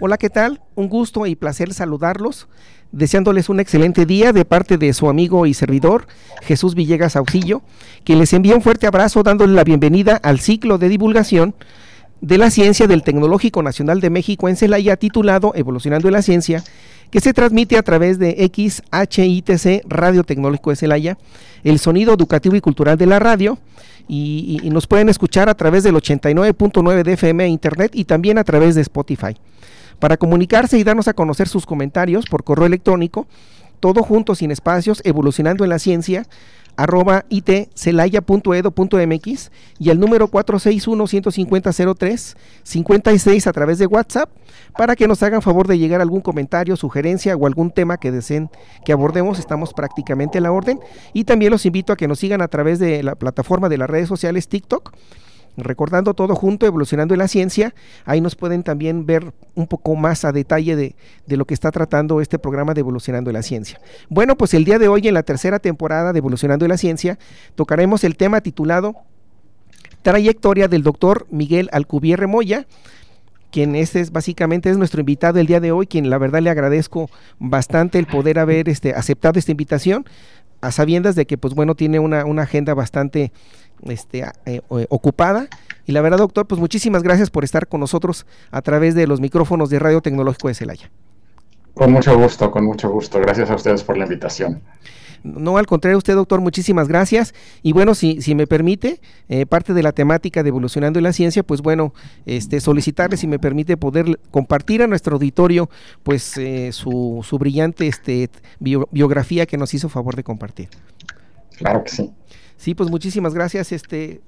Hola, ¿qué tal? Un gusto y placer saludarlos, deseándoles un excelente día de parte de su amigo y servidor Jesús Villegas Auxillo, quien les envía un fuerte abrazo dándole la bienvenida al ciclo de divulgación de la ciencia del Tecnológico Nacional de México en Celaya titulado Evolucionando en la Ciencia, que se transmite a través de XHITC Radio Tecnológico de Celaya, el sonido educativo y cultural de la radio, y, y nos pueden escuchar a través del 89.9 de FM Internet y también a través de Spotify para comunicarse y darnos a conocer sus comentarios por correo electrónico, todo junto sin espacios, evolucionando en la ciencia, arroba y el número 461-150-03-56 a través de WhatsApp para que nos hagan favor de llegar algún comentario, sugerencia o algún tema que deseen que abordemos. Estamos prácticamente a la orden y también los invito a que nos sigan a través de la plataforma de las redes sociales TikTok recordando todo junto, evolucionando la ciencia. Ahí nos pueden también ver un poco más a detalle de, lo que está tratando este programa de Evolucionando la Ciencia. Bueno, pues el día de hoy, en la tercera temporada de Evolucionando la Ciencia, tocaremos el tema titulado Trayectoria del doctor Miguel Alcubierre Moya quien este es básicamente es nuestro invitado el día de hoy, quien la verdad le agradezco bastante el poder haber este, aceptado esta invitación, a sabiendas de que pues bueno tiene una, una agenda bastante este, eh, eh, ocupada. Y la verdad, doctor, pues muchísimas gracias por estar con nosotros a través de los micrófonos de Radio Tecnológico de Celaya. Con mucho gusto, con mucho gusto. Gracias a ustedes por la invitación. No, al contrario, usted, doctor, muchísimas gracias. Y bueno, si, si me permite, eh, parte de la temática de Evolucionando en la Ciencia, pues bueno, este, solicitarle, si me permite, poder compartir a nuestro auditorio, pues su, su, brillante este, biografía que nos hizo favor de compartir. Claro que sí. Sí, pues muchísimas gracias. Este,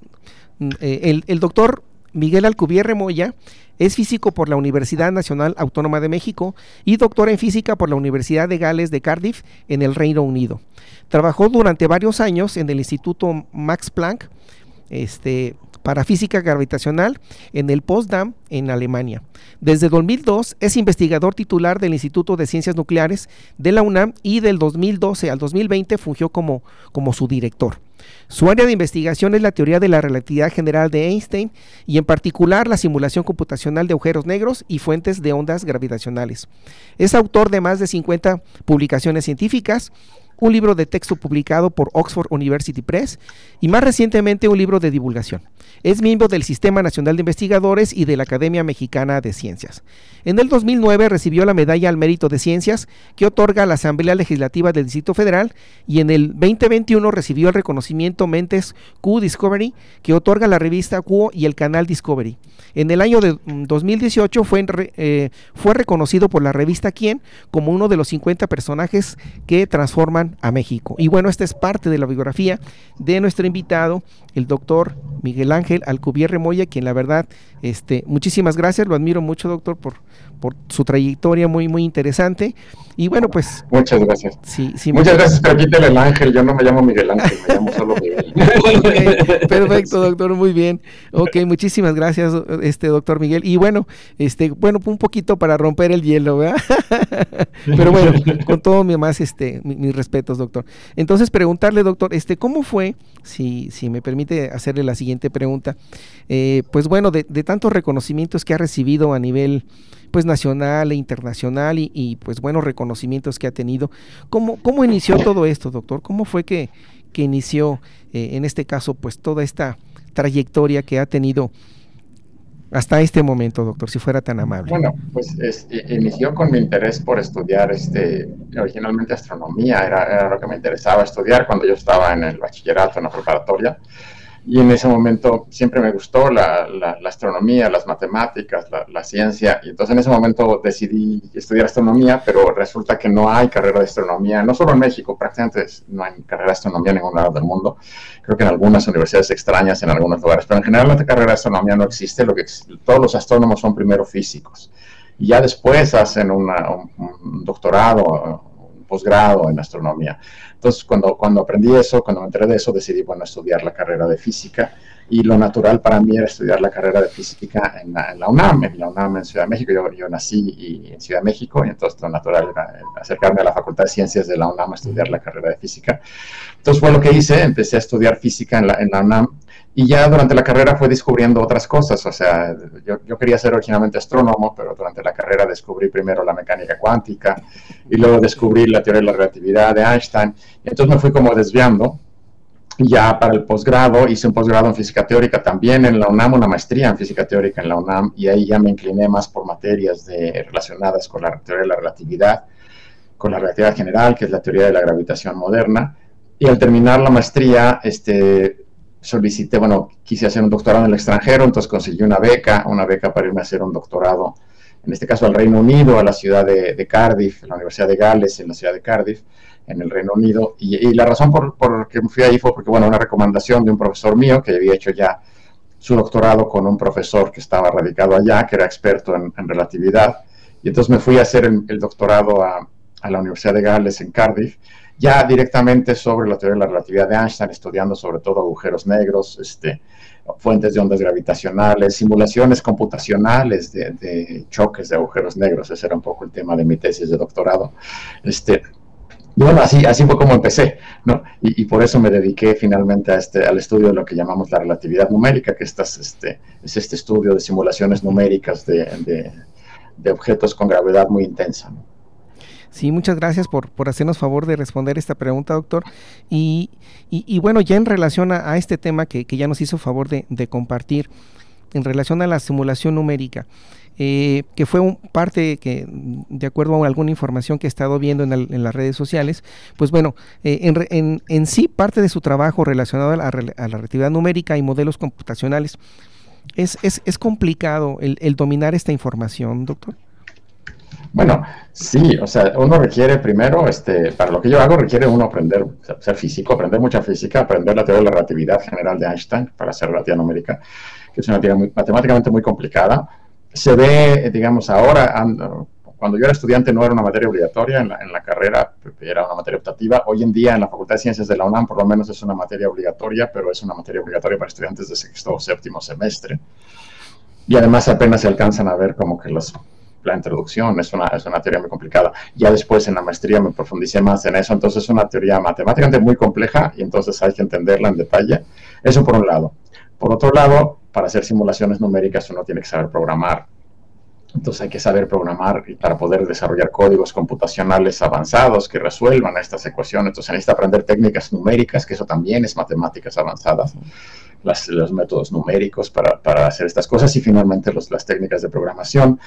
mm, eh, el, doctor Miguel Alcubierre Moya es físico por la Universidad Nacional Autónoma de México y doctor en física por la Universidad de Gales de Cardiff en el Reino Unido. Trabajó durante varios años en el Instituto Max Planck este, para física gravitacional en el Potsdam en Alemania. Desde 2002 es investigador titular del Instituto de Ciencias Nucleares de la UNAM y del 2012 al 2020 fungió como, como su director. Su área de investigación es la teoría de la relatividad general de Einstein y en particular la simulación computacional de agujeros negros y fuentes de ondas gravitacionales. Es autor de más de 50 publicaciones científicas, un libro de texto publicado por Oxford University Press y más recientemente un libro de divulgación. Es miembro del Sistema Nacional de Investigadores y de la Academia Mexicana de Ciencias. En el 2009 recibió la Medalla al Mérito de Ciencias que otorga la Asamblea Legislativa del Distrito Federal y en el 2021 recibió el reconocimiento Mentes Q Discovery que otorga la revista Q y el canal Discovery. En el año de 2018 mm, fue, eh, fue reconocido por la revista Quién como uno de los 50 personajes que transforman a México. Y bueno, esta es parte de la biografía de nuestro invitado, el doctor Miguel Ángel Alcubierre Moya, quien la verdad, este, muchísimas gracias, lo admiro mucho, doctor, por, por su trayectoria muy, muy interesante. Y bueno, pues. Muchas gracias. Sí, sí, Muchas gracias, quítale el ángel. Yo no me llamo Miguel Ángel, me llamo solo Miguel. perfecto, doctor, muy bien. Ok, muchísimas gracias, este doctor Miguel. Y bueno, este, bueno, un poquito para romper el hielo, ¿verdad? pero bueno, con todo mi más, este, mis doctor. Entonces, preguntarle, doctor, este, ¿cómo fue, si, si me permite hacerle la siguiente pregunta? Eh, pues bueno, de, de tantos reconocimientos que ha recibido a nivel pues nacional e internacional y, pues buenos reconocimientos que ha tenido. ¿Cómo, cómo inició todo esto, doctor? ¿Cómo fue que, que inició eh, en este caso pues toda esta trayectoria que ha tenido hasta este momento, doctor, si fuera tan amable? Bueno, pues inició con mi interés por estudiar, este, originalmente astronomía, era, era, lo que me interesaba estudiar cuando yo estaba en el bachillerato, en la preparatoria. Y en ese momento siempre me gustó la, astronomía, las matemáticas, la, ciencia, y entonces en ese momento decidí estudiar astronomía, pero resulta que no hay carrera de astronomía, no solo en México, prácticamente no hay carrera de astronomía en ningún lado del mundo, creo que en algunas universidades extrañas, en algunos lugares, pero en general la carrera de astronomía no existe, lo que todos los astrónomos son primero físicos, y ya después hacen un, un doctorado, posgrado en astronomía. Entonces, cuando, cuando aprendí eso, cuando me enteré de eso, decidí, bueno, estudiar la carrera de física y lo natural para mí era estudiar la carrera de física en la, UNAM, en la UNAM en Ciudad de México. Yo, nací en Ciudad de México y entonces lo natural era acercarme a la Facultad de Ciencias de la UNAM a estudiar la carrera de física. Entonces fue lo que hice, empecé a estudiar física en la, en la UNAM y ya durante la carrera fue descubriendo otras cosas, o sea, yo, yo, quería ser originalmente astrónomo, pero durante la carrera descubrí primero la mecánica cuántica y luego descubrí la teoría de la relatividad de Einstein, y entonces me fui como desviando. Ya para el posgrado, hice un posgrado en física teórica también en la UNAM, una maestría en física teórica en la UNAM, y ahí ya me incliné más por materias de, relacionadas con la teoría de la relatividad, con la relatividad general, que es la teoría de la gravitación moderna. Y al terminar la maestría, este, solicité, bueno, quise hacer un doctorado en el extranjero, entonces conseguí una beca, una beca para irme a hacer un doctorado, en este caso al Reino Unido, a la ciudad de, Cardiff, la Universidad de Gales, en la ciudad de Cardiff, en el Reino Unido. Y, la razón por, por que fui ahí fue porque, bueno, una recomendación de un profesor mío que había hecho ya su doctorado con un profesor que estaba radicado allá, que era experto en, relatividad. Y entonces me fui a hacer el, doctorado a, a la Universidad de Gales en Cardiff ya directamente sobre la teoría de la relatividad de Einstein, estudiando sobre todo agujeros negros, este, fuentes de ondas gravitacionales, simulaciones computacionales de, choques de agujeros negros. Ese era un poco el tema de mi tesis de doctorado. Este, y bueno, así, fue como empecé, ¿no? Y, por eso me dediqué finalmente a este, al estudio de lo que llamamos la relatividad numérica, que este, es este estudio de simulaciones numéricas de, de, de objetos con gravedad muy intensa. ¿no? Sí, muchas gracias por, por hacernos favor de responder esta pregunta, doctor. Y, y, bueno, ya en relación a, este tema que, que, ya nos hizo favor de, de, compartir, en relación a la simulación numérica, eh, que fue un parte que, de acuerdo a alguna información que he estado viendo en, en las redes sociales, pues bueno, eh, en, en, en, sí parte de su trabajo relacionado a la, a la numérica y modelos computacionales, es, es, es complicado el, el dominar esta información, doctor. Bueno, sí, o sea, uno requiere primero, este, para lo que yo hago, requiere uno aprender, ser físico, aprender mucha física, aprender la teoría de la relatividad general de Einstein para hacer relatividad numérica, que es una teoría matemáticamente muy complicada. Se ve, digamos, ahora, cuando yo era estudiante no era una materia obligatoria, en la, en la carrera era una materia optativa. Hoy en día en la Facultad de Ciencias de la UNAM por lo menos es una materia obligatoria, pero es una materia obligatoria para estudiantes de sexto o séptimo semestre. Y además apenas se alcanzan a ver como que los la introducción, es una, es una teoría muy complicada. Ya después en la maestría me profundicé más en eso, entonces es una teoría matemáticamente muy compleja y entonces hay que entenderla en detalle. Eso por un lado. Por otro lado, para hacer simulaciones numéricas uno tiene que saber programar. Entonces hay que saber programar para poder desarrollar códigos computacionales avanzados que resuelvan estas ecuaciones. Entonces necesita aprender técnicas numéricas, que eso también es matemáticas avanzadas. los métodos numéricos para, para, hacer estas cosas y finalmente los, las técnicas de programación.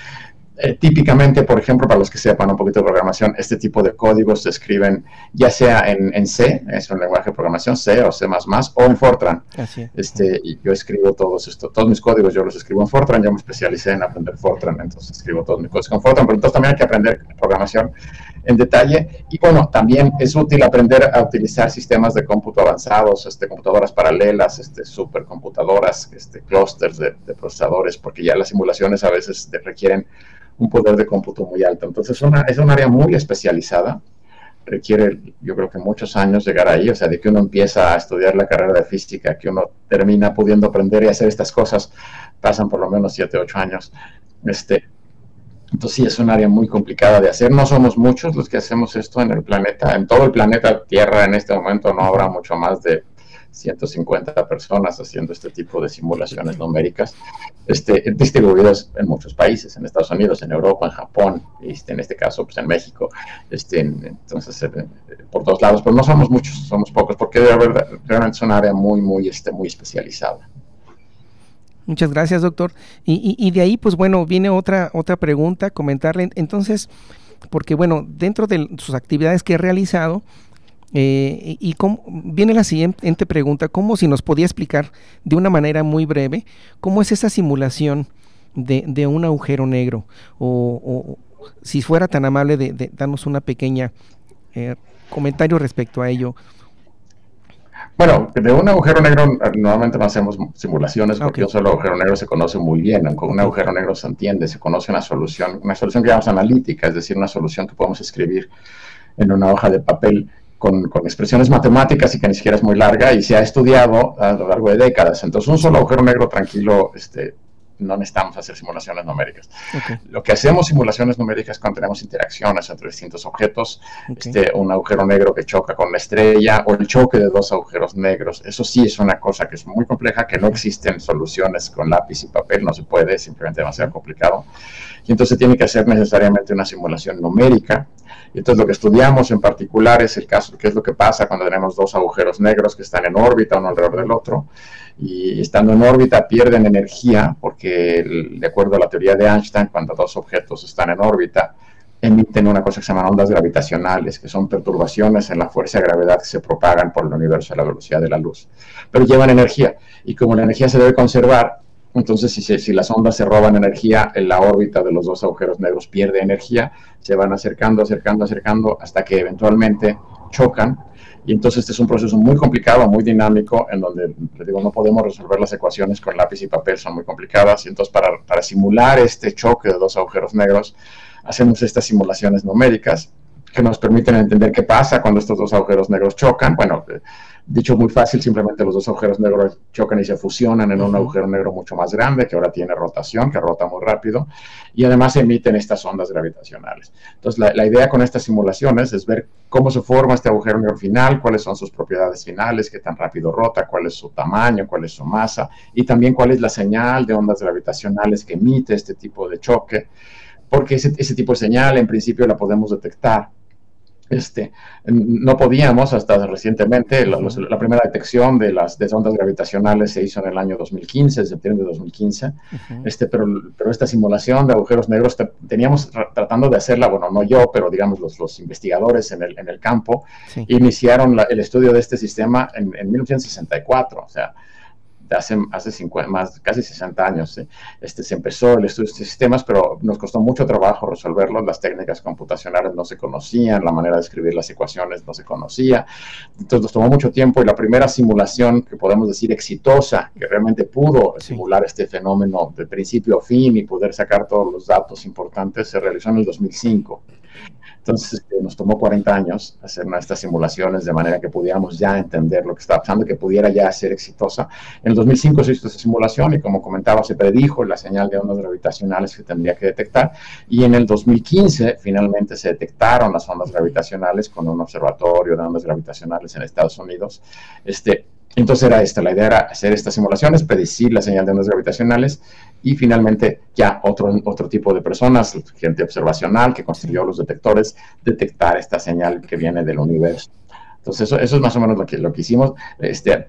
Eh, típicamente, por ejemplo, para los que sepan un poquito de programación, este tipo de códigos se escriben ya sea en, C, es un lenguaje de programación, C o C++, o en Fortran. Este, y yo escribo todos esto, todos mis códigos, yo los escribo en Fortran, yo me especialicé en aprender Fortran, entonces escribo todos mis códigos en Fortran, pero entonces también hay que aprender programación en detalle. Y bueno, también es útil aprender a utilizar sistemas de cómputo avanzados, este, computadoras paralelas, este, supercomputadoras, este, clusters de, de procesadores, porque ya las simulaciones a veces requieren un poder de cómputo muy alto. Entonces es un área muy especializada, requiere yo creo que muchos años llegar ahí, o sea, de que uno empieza a estudiar la carrera de física, que uno termina pudiendo aprender y hacer estas cosas, pasan por lo menos 7, 8 años. Este, entonces sí, es un área muy complicada de hacer. No somos muchos los que hacemos esto en el planeta. En todo el planeta Tierra en este momento no habrá mucho más de 150 personas haciendo este tipo de simulaciones numéricas, este, distribuidas en muchos países, en Estados Unidos, en Europa, en Japón, este, en este caso pues en México, este, entonces por todos lados, pero no somos muchos, somos pocos, porque de verdad, realmente es un área muy, muy, este, muy especializada. Muchas gracias, doctor. Y, y, de ahí, pues bueno, viene otra, otra pregunta, comentarle. Entonces, porque bueno, dentro de sus actividades que he realizado, Eh, y cómo, viene la siguiente pregunta, ¿cómo si nos podía explicar de una manera muy breve cómo es esa simulación de, un agujero negro? O, si fuera tan amable de, darnos una pequeña eh, comentario respecto a ello. Bueno, de un agujero negro normalmente no hacemos simulaciones porque un solo agujero negro se conoce muy bien. Con un agujero negro se entiende, se conoce una solución, una solución que llamamos analítica, es decir, una solución que podemos escribir en una hoja de papel con, con, expresiones matemáticas y que ni siquiera es muy larga y se ha estudiado a lo largo de décadas. Entonces, un solo agujero negro tranquilo este, no necesitamos hacer simulaciones numéricas. Lo que hacemos simulaciones numéricas cuando tenemos interacciones entre distintos objetos, este, un agujero negro que choca con una estrella o el choque de dos agujeros negros. Eso sí es una cosa que es muy compleja, que no existen soluciones con lápiz y papel, no se puede, simplemente demasiado complicado. Y entonces tiene que hacer necesariamente una simulación numérica. Y entonces lo que estudiamos en particular es el caso, qué es lo que pasa cuando tenemos dos agujeros negros que están en órbita uno alrededor del otro y estando en órbita pierden energía porque de acuerdo a la teoría de Einstein, cuando dos objetos están en órbita, emiten una cosa que se llaman ondas gravitacionales, que son perturbaciones en la fuerza de gravedad que se propagan por el universo a la velocidad de la luz. Pero llevan energía y como la energía se debe conservar, entonces si, las ondas se roban energía, en la órbita de los dos agujeros negros pierde energía, se van acercando, acercando, acercando hasta que eventualmente chocan y entonces este es un proceso muy complicado, muy dinámico, en donde, digo, no podemos resolver las ecuaciones con lápiz y papel, son muy complicadas. Y entonces para, para simular este choque de dos agujeros negros, hacemos estas simulaciones numéricas que nos permiten entender qué pasa cuando estos dos agujeros negros chocan. Bueno, Dicho muy fácil, simplemente los dos agujeros negros chocan y se fusionan en un agujero negro mucho más grande que ahora tiene rotación, que rota muy rápido, y además emiten estas ondas gravitacionales. Entonces, la, idea con estas simulaciones es ver cómo se forma este agujero negro final, cuáles son sus propiedades finales, qué tan rápido rota, cuál es su tamaño, cuál es su masa, y también cuál es la señal de ondas gravitacionales que emite este tipo de choque, porque ese, ese tipo de señal en principio la podemos detectar este, no podíamos hasta recientemente, la, primera detección de las ondas gravitacionales se hizo en el año 2015, en septiembre de 2015, este, pero, pero esta simulación de agujeros negros teníamos tratando de hacerla, bueno, no yo, pero digamos los, los investigadores en el, en el campo, iniciaron el estudio de este sistema en, en 1964, o sea, hace, hace 50, más, casi 60 años. Este, se empezó el estudio de sistemas, pero nos costó mucho trabajo resolverlos. Las técnicas computacionales no se conocían, la manera de escribir las ecuaciones no se conocía. Entonces nos tomó mucho tiempo y la primera simulación que podemos decir exitosa, que realmente pudo simular este fenómeno de principio a fin y poder sacar todos los datos importantes, se realizó en el 2005. Entonces este, nos tomó 40 años hacer nuestras simulaciones de manera que pudiéramos ya entender lo que estaba pasando, que pudiera ya ser exitosa. En el 2005 se hizo esa simulación y como comentaba, se predijo la señal de ondas gravitacionales que tendría que detectar. Y en el 2015 finalmente se detectaron las ondas gravitacionales con un observatorio de ondas gravitacionales en Estados Unidos. Este, entonces era esta, la idea era hacer estas simulaciones, predecir la señal de ondas gravitacionales y finalmente ya otro, otro tipo de personas, gente observacional que construyó los detectores, detectar esta señal que viene del universo. Entonces eso, es más o menos lo que, lo que hicimos. Este,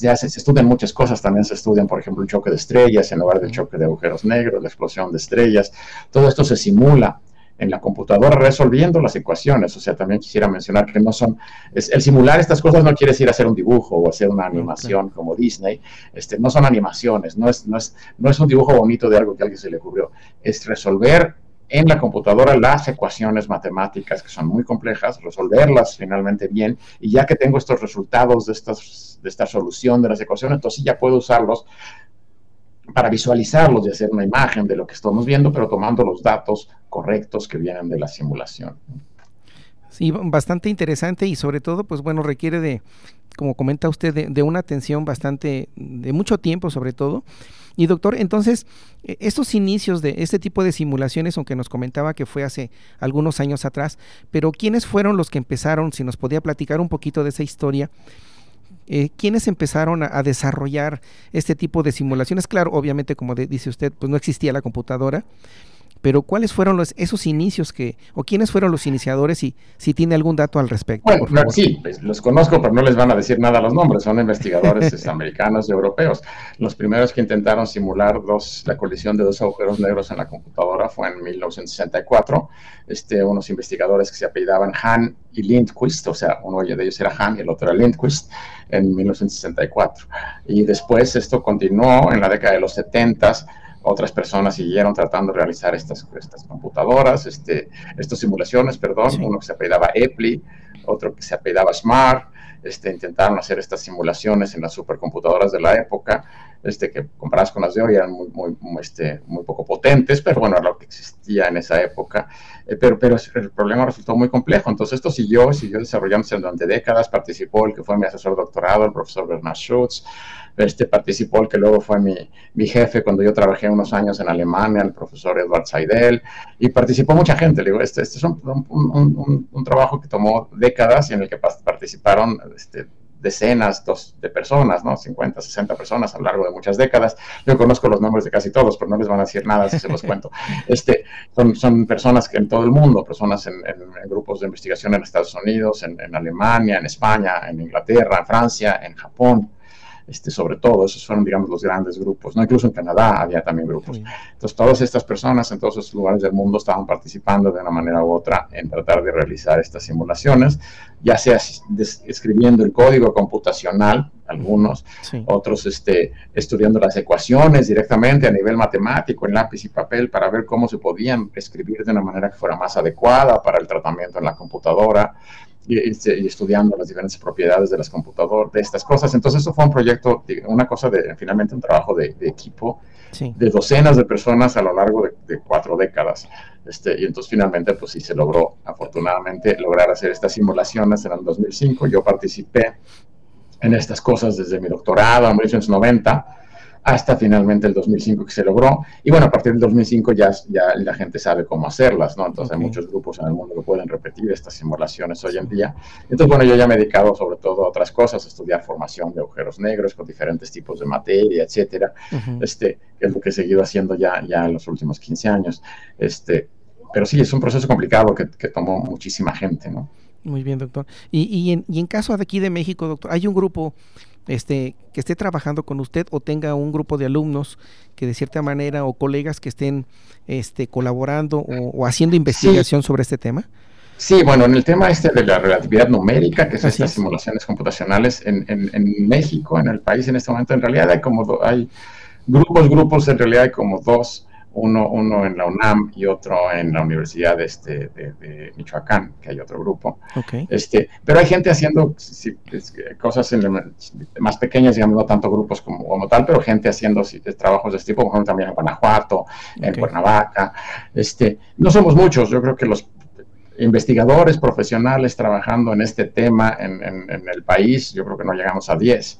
ya se, estudian muchas cosas, también se estudian, por ejemplo, el choque de estrellas en lugar del choque de agujeros negros, la explosión de estrellas. Todo esto se simula en la computadora resolviendo las ecuaciones. O sea, también quisiera mencionar que no son, es, el simular estas cosas no quiere decir hacer un dibujo o hacer una animación como Disney. Este, no son animaciones, no es, no, es, no es un dibujo bonito de algo que a alguien se le ocurrió. Es resolver en la computadora las ecuaciones matemáticas que son muy complejas, resolverlas finalmente bien, y ya que tengo estos resultados de, estas, de esta solución de las ecuaciones, entonces ya puedo usarlos para visualizarlos y hacer una imagen de lo que estamos viendo, pero tomando los datos correctos que vienen de la simulación. Sí, bastante interesante y sobre todo, pues bueno, requiere de, como comenta usted, de, una atención bastante, de mucho tiempo sobre todo. Y doctor, entonces, e, estos inicios de este tipo de simulaciones, aunque nos comentaba que fue hace algunos años atrás, pero ¿quiénes fueron los que empezaron? Si nos podía platicar un poquito de esa historia eh, ¿quiénes empezaron a, desarrollar este tipo de simulaciones? Claro, obviamente, como dice usted, pues no existía la computadora, pero ¿cuáles fueron los, esos inicios que, o quiénes fueron los iniciadores y si tiene algún dato al respecto? Bueno, sí, pues, los conozco, pero no les van a decir nada los nombres, son investigadores americanos y europeos. Los primeros que intentaron simular dos, la colisión de dos agujeros negros en la computadora fue en 1964, este, unos investigadores que se apellidaban Han y Lindquist, o sea, uno de ellos era Han y el otro era Lindquist, en 1964. Y después esto continuó en la década de los 70 otras personas siguieron tratando de realizar estas, estas computadoras, este, estas simulaciones, perdón, uno que se apellidaba Epley, otro que se apellidaba Smart, este, intentaron hacer estas simulaciones en las supercomputadoras de la época, este, que comparadas con las de hoy eran muy, muy, este, muy poco potentes, pero bueno, era lo que existía en esa época. Eh, pero, pero el problema resultó muy complejo. Entonces esto siguió, siguió desarrollándose durante décadas. Participó el que fue mi asesor doctorado, el profesor Bernard Schutz. Este, participó el que luego fue mi, mi, jefe cuando yo trabajé unos años en Alemania, el profesor Edward Seidel. Y participó mucha gente. digo, este, este es un, un, un, un, trabajo que tomó décadas y en el que participaron este, decenas dos, de personas, ¿no? 50, 60 personas a lo largo de muchas décadas. Yo conozco los nombres de casi todos, pero no les van a decir nada si se los cuento. Este, son, son personas que en todo el mundo, personas en, grupos de investigación en Estados Unidos, en, en Alemania, en España, en Inglaterra, en Francia, en Japón, este, sobre todo, esos fueron, digamos, los grandes grupos, ¿no? Incluso en Canadá había también grupos. Entonces, todas estas personas en todos esos lugares del mundo estaban participando de una manera u otra en tratar de realizar estas simulaciones, ya sea escribiendo el código computacional, algunos, otros este, estudiando las ecuaciones directamente a nivel matemático, en lápiz y papel, para ver cómo se podían escribir de una manera que fuera más adecuada para el tratamiento en la computadora y, estudiando las diferentes propiedades de las computadoras, de estas cosas. Entonces, eso fue un proyecto, una cosa de, finalmente, un trabajo de, equipo de docenas de personas a lo largo de, cuatro décadas. Este, y entonces, finalmente, pues sí se logró, afortunadamente, lograr hacer estas simulaciones en el 2005. Yo participé en estas cosas desde mi doctorado en 1990 hasta finalmente el 2005 que se logró. Y bueno, a partir del 2005 ya, ya la gente sabe cómo hacerlas, ¿no? Entonces hay muchos grupos en el mundo que pueden repetir estas simulaciones hoy en día. Entonces, bueno, yo ya me he dedicado sobre todo a otras cosas, a estudiar formación de agujeros negros con diferentes tipos de materia, etcétera. Este, es lo que he seguido haciendo ya, ya en los últimos 15 años. Este, pero sí, es un proceso complicado que, que tomó muchísima gente, ¿no? Muy bien, doctor. Y, y, en, y en caso de aquí de México, doctor, hay un grupo este, que esté trabajando con usted o tenga un grupo de alumnos que de cierta manera o colegas que estén este, colaborando o, haciendo investigación sobre este tema? Sí, bueno, en el tema este de la relatividad numérica, que son estas simulaciones computacionales en, en, México, en el país en este momento, en realidad hay como hay grupos, grupos, en realidad hay como dos uno, uno en la UNAM y otro en la Universidad de, este, de, Michoacán, que hay otro grupo. Este, pero hay gente haciendo cosas más pequeñas, digamos, no tanto grupos como, como tal, pero gente haciendo trabajos de este tipo, por ejemplo, también en Guanajuato, en Cuernavaca. Este, no somos muchos, yo creo que los investigadores profesionales trabajando en este tema en, el país, yo creo que no llegamos a 10.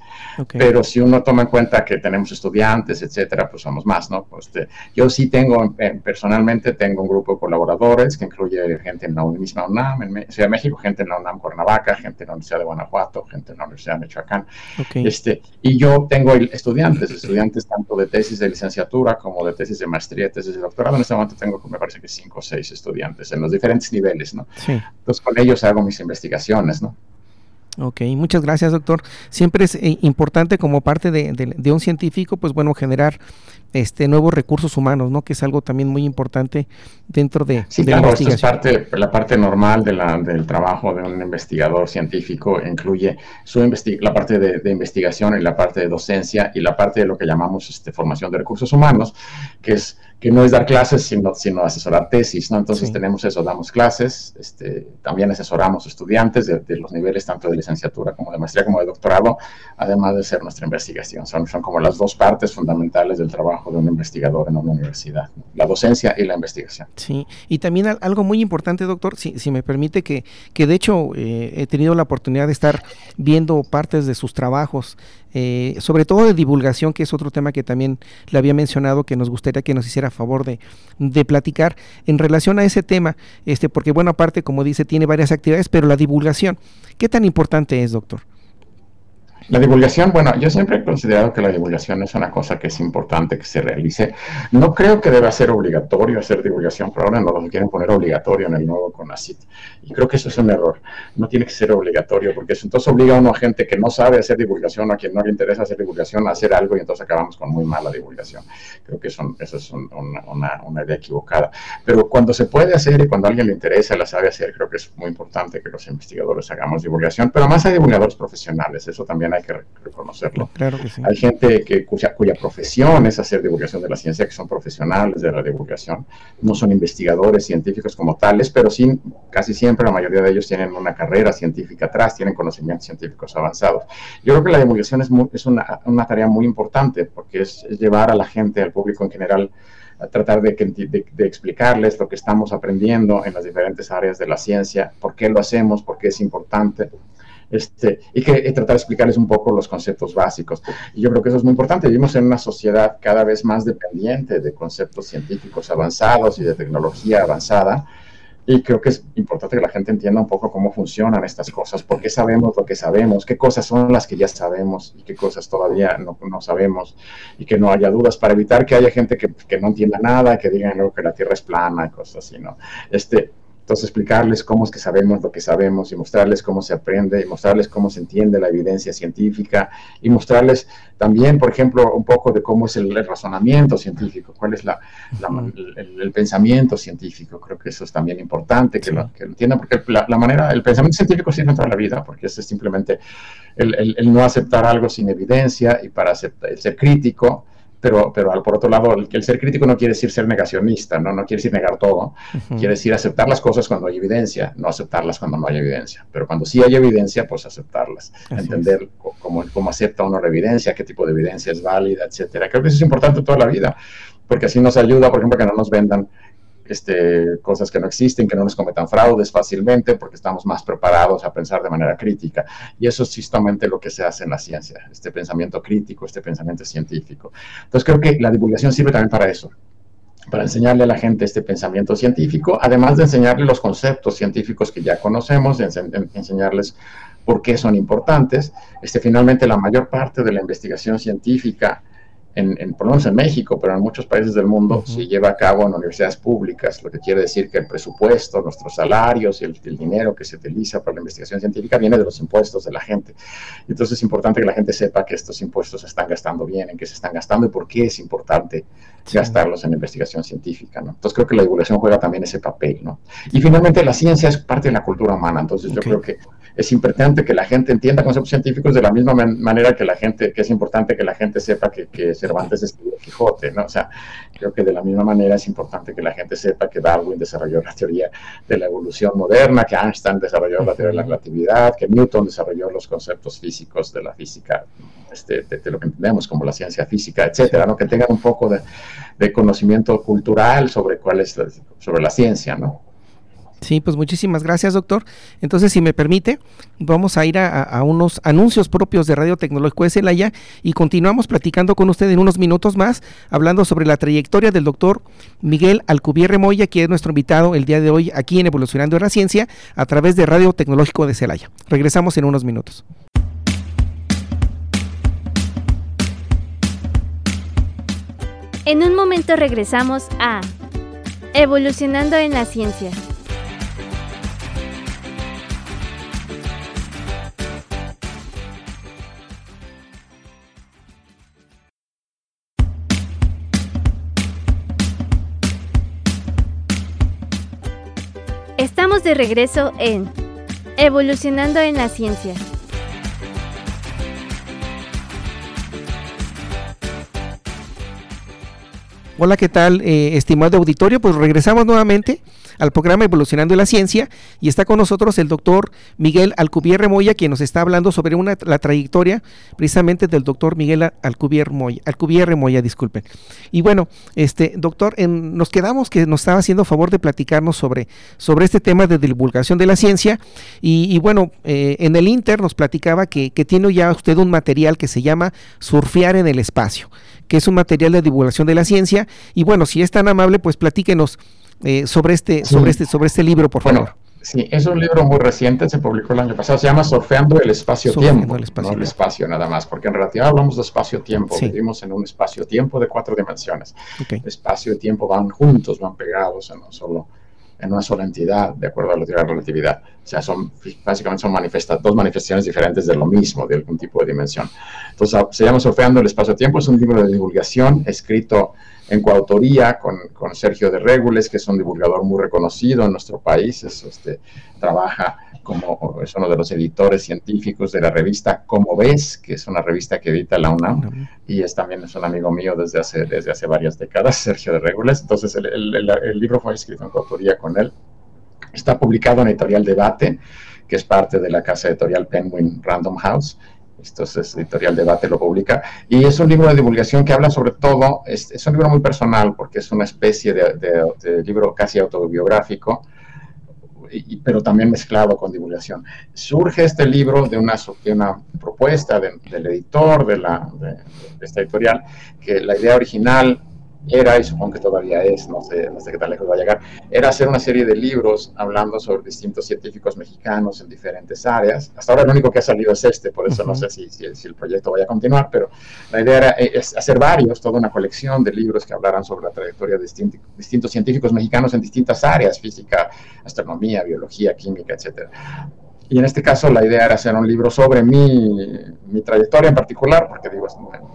Pero si uno toma en cuenta que tenemos estudiantes, etcétera, pues somos más, ¿no? Pues este, yo sí tengo, personalmente tengo un grupo de colaboradores que incluye gente en la misma UNAM, en Ciudad de México, gente en la UNAM Cuernavaca, gente en la Universidad de Guanajuato, gente en la Universidad de Michoacán. Este, y yo tengo estudiantes, estudiantes tanto de tesis de licenciatura como de tesis de maestría, tesis de doctorado. En este momento tengo, me parece que cinco o seis estudiantes en los diferentes niveles entonces con ellos hago mis investigaciones, ¿no? Ok, muchas gracias, doctor. Siempre es eh, importante como parte de, un científico, pues bueno, generar este nuevos recursos humanos, ¿no? Que es algo también muy importante dentro de, sí, claro, Esto es parte, la parte normal de la, del trabajo de un investigador científico incluye su la parte de, investigación y la parte de docencia y la parte de lo que llamamos este, formación de recursos humanos, que es que no es dar clases, sino, sino asesorar tesis, ¿no? Entonces tenemos eso, damos clases, este, también asesoramos estudiantes de, los niveles tanto de licenciatura como de maestría como de doctorado, además de ser nuestra investigación. Son, son como las dos partes fundamentales del trabajo de un investigador en una universidad, la docencia y la investigación. Sí, y también algo muy importante, doctor, si, si me permite, que, que de hecho eh, he tenido la oportunidad de estar viendo partes de sus trabajos, eh, sobre todo de divulgación, que es otro tema que también le había mencionado, que nos gustaría que nos hiciera favor de, de platicar en relación a ese tema, este, porque bueno, aparte, como dice, tiene varias actividades, pero la divulgación, ¿qué tan importante es, doctor? La divulgación, bueno, yo siempre he considerado que la divulgación es una cosa que es importante que se realice. No creo que deba ser obligatorio hacer divulgación, pero ahora no lo quieren poner obligatorio en el nuevo CONACIT. Y creo que eso es un error. No tiene que ser obligatorio, porque eso entonces obliga a uno a gente que no sabe hacer divulgación a quien no le interesa hacer divulgación a hacer algo y entonces acabamos con muy mala divulgación. Creo que eso, es una, idea equivocada. Pero cuando se puede hacer y cuando a alguien le interesa, la sabe hacer, creo que es muy importante que los investigadores hagamos divulgación. Pero además hay divulgadores profesionales, eso también hay que reconocerlo. Claro que sí. Hay gente que, cuya, cuya profesión es hacer divulgación de la ciencia, que son profesionales de la divulgación, no son investigadores científicos como tales, pero sí, casi siempre la mayoría de ellos tienen una carrera científica atrás, tienen conocimientos científicos avanzados. Yo creo que la divulgación es, es una, una, tarea muy importante porque es, llevar a la gente, al público en general, a tratar de, de, de, explicarles lo que estamos aprendiendo en las diferentes áreas de la ciencia, por qué lo hacemos, por qué es importante, este, y que tratar de explicarles un poco los conceptos básicos. Y yo creo que eso es muy importante. Vivimos en una sociedad cada vez más dependiente de conceptos científicos avanzados y de tecnología avanzada. Y creo que es importante que la gente entienda un poco cómo funcionan estas cosas, por qué sabemos lo que sabemos, qué cosas son las que ya sabemos y qué cosas todavía no, no sabemos, y que no haya dudas para evitar que haya gente que, que no entienda nada, que digan que la Tierra es plana y cosas así, ¿no? Este, entonces, explicarles cómo es que sabemos lo que sabemos y mostrarles cómo se aprende y mostrarles cómo se entiende la evidencia científica y mostrarles también, por ejemplo, un poco de cómo es el, razonamiento científico, cuál es la, el, pensamiento científico. Creo que eso es también importante que, lo, que entiendan, porque la, manera, el pensamiento científico sirve en toda la vida, porque es simplemente el, no aceptar algo sin evidencia y para aceptar, el ser crítico pero, pero por otro lado, el, el, ser crítico no quiere decir ser negacionista, no, no quiere decir negar todo, quiere decir aceptar las cosas cuando hay evidencia, no aceptarlas cuando no hay evidencia, pero cuando sí hay evidencia, pues aceptarlas, entender cómo, cómo acepta uno la evidencia, qué tipo de evidencia es válida, etcétera. Creo que eso es importante toda la vida, porque así nos ayuda, por ejemplo, que no nos vendan este, cosas que no existen, que no nos cometan fraudes fácilmente, porque estamos más preparados a pensar de manera crítica. Y eso es justamente lo que se hace en la ciencia, este pensamiento crítico, este pensamiento científico. Entonces creo que la divulgación sirve también para eso, para enseñarle a la gente este pensamiento científico, además de enseñarle los conceptos científicos que ya conocemos, enseñarles por qué son importantes. Este, finalmente, la mayor parte de la investigación científica en, por lo menos en México, pero en muchos países del mundo, se lleva a cabo en universidades públicas, lo que quiere decir que el presupuesto, nuestros salarios y el, dinero que se utiliza para la investigación científica viene de los impuestos de la gente. Entonces es importante que la gente sepa que estos impuestos se están gastando bien, en qué se están gastando y por qué es importante gastarlos en investigación científica. ¿no? Entonces creo que la divulgación juega también ese papel. ¿no? Y finalmente la ciencia es parte de la cultura humana, entonces yo creo que es importante que la gente entienda conceptos científicos de la misma manera que la gente, que es importante que la gente sepa que, que Cervantes escribió Quijote, ¿no? O sea, creo que de la misma manera es importante que la gente sepa que Darwin desarrolló la teoría de la evolución moderna, que Einstein desarrolló la teoría de la relatividad, que Newton desarrolló los conceptos físicos de la física, este, de, lo que entendemos como la ciencia física, etcétera, ¿no? Que tengan un poco de, de conocimiento cultural sobre cuál es sobre la ciencia, ¿no? Sí, pues muchísimas gracias, doctor. Entonces, si me permite, vamos a ir a, unos anuncios propios de Radio Tecnológico de Celaya y continuamos platicando con usted en unos minutos más, hablando sobre la trayectoria del doctor Miguel Alcubierre Moya, que es nuestro invitado el día de hoy aquí en Evolucionando en la Ciencia, a través de Radio Tecnológico de Celaya. Regresamos en unos minutos. En un momento regresamos a Evolucionando en la Ciencia. Estamos de regreso en Evolucionando en la Ciencia. Hola, ¿qué tal, eh, estimado auditorio? Pues regresamos nuevamente al programa Evolucionando la Ciencia y está con nosotros el doctor Miguel Alcubierre Moya, quien nos está hablando sobre una, la trayectoria precisamente del doctor Miguel Alcubierre Moya, Alcubierre Moya, disculpen. Y bueno, este doctor, en, nos quedamos que nos estaba haciendo favor de platicarnos sobre, sobre este tema de divulgación de la ciencia y, bueno, eh, en el Inter nos platicaba que, que tiene ya usted un material que se llama Surfear en el Espacio que es un material de divulgación de la ciencia. Y bueno, si es tan amable, pues platíquenos eh, sobre este, sobre este, sobre este libro, por favor. Sí, es un libro muy reciente, se publicó el año pasado, se llama Surfeando el espacio-tiempo, el espacio no el espacio nada más, porque en realidad hablamos de espacio-tiempo, vivimos en un espacio-tiempo de cuatro dimensiones. Espacio y tiempo van juntos, van pegados en, solo, en una sola entidad, de acuerdo a la teoría de la relatividad. O sea, son, básicamente son manifesta dos manifestaciones diferentes de lo mismo, de algún tipo de dimensión. Entonces, se llama Surfeando el espacio-tiempo, es un libro de divulgación escrito en coautoría con, con, Sergio de Regules, que es un divulgador muy reconocido en nuestro país, es, este, trabaja como es uno de los editores científicos de la revista Como Ves, que es una revista que edita la UNAM, y es también es un amigo mío desde hace, desde hace varias décadas, Sergio de Regules. Entonces el, el, el libro fue escrito en coautoría con él. Está publicado en Editorial Debate, que es parte de la casa editorial Penguin Random House, entonces Editorial Debate lo publica, y es un libro de divulgación que habla sobre todo, es, un libro muy personal porque es una especie de, libro casi autobiográfico, pero también mezclado con divulgación. Surge este libro de una, de propuesta del editor de, la, de esta editorial, que la idea original era, y supongo que todavía es, no sé, no sé qué tan lejos va a llegar, era hacer una serie de libros hablando sobre distintos científicos mexicanos en diferentes áreas. Hasta ahora el único que ha salido es este, por eso no sé si, si, el proyecto vaya a continuar, pero la idea era eh, es hacer varios, toda una colección de libros que hablaran sobre la trayectoria de distintos científicos mexicanos en distintas áreas, física, astronomía, biología, química, etcétera. Y en este caso la idea era hacer un libro sobre mi, mi trayectoria en particular, porque digo,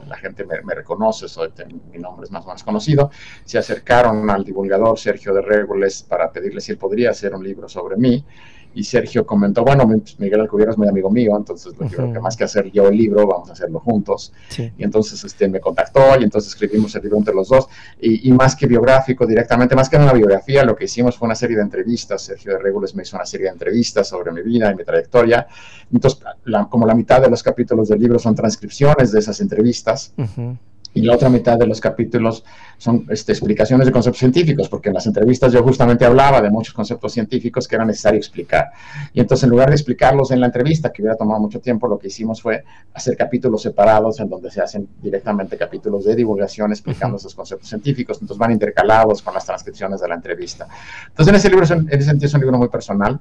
la gente me, reconoce, soy, mi nombre es más o menos conocido. Se acercaron al divulgador Sergio de Régoles para pedirle si él podría hacer un libro sobre mí y Sergio comentó, bueno, Miguel Alcubierre es muy amigo mío, entonces lo que más que hacer yo el libro, vamos a hacerlo juntos. Y entonces este, me contactó y entonces escribimos el libro entre los dos. Y, más que biográfico directamente, más que una biografía, lo que hicimos fue una serie de entrevistas. Sergio de Regules me hizo una serie de entrevistas sobre mi vida y mi trayectoria. Entonces, como la mitad de los capítulos del libro son transcripciones de esas entrevistas y la otra mitad de los capítulos son este, explicaciones de conceptos científicos, porque en las entrevistas yo justamente hablaba de muchos conceptos científicos que era necesario explicar. Y entonces en lugar de explicarlos en la entrevista, que hubiera tomado mucho tiempo, lo que hicimos fue hacer capítulos separados en donde se hacen directamente capítulos de divulgación explicando esos conceptos científicos, entonces van intercalados con las transcripciones de la entrevista. Entonces en ese libro, en ese sentido, es un libro muy personal